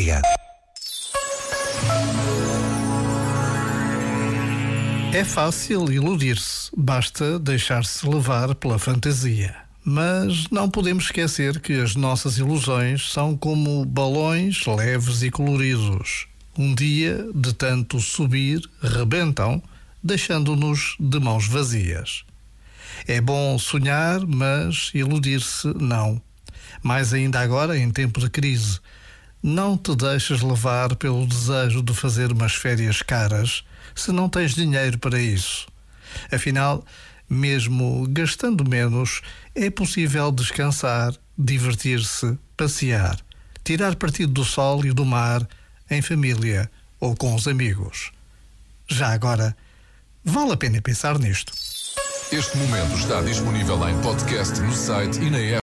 Obrigado. É fácil iludir-se, basta deixar-se levar pela fantasia. Mas não podemos esquecer que as nossas ilusões são como balões leves e coloridos. Um dia, de tanto subir, rebentam, deixando-nos de mãos vazias. É bom sonhar, mas iludir-se não. Mais ainda agora, em tempo de crise. Não te deixes levar pelo desejo de fazer umas férias caras se não tens dinheiro para isso. Afinal, mesmo gastando menos, é possível descansar, divertir-se, passear, tirar partido do sol e do mar, em família ou com os amigos. Já agora, vale a pena pensar nisto. Este momento está disponível em podcast no site e na app.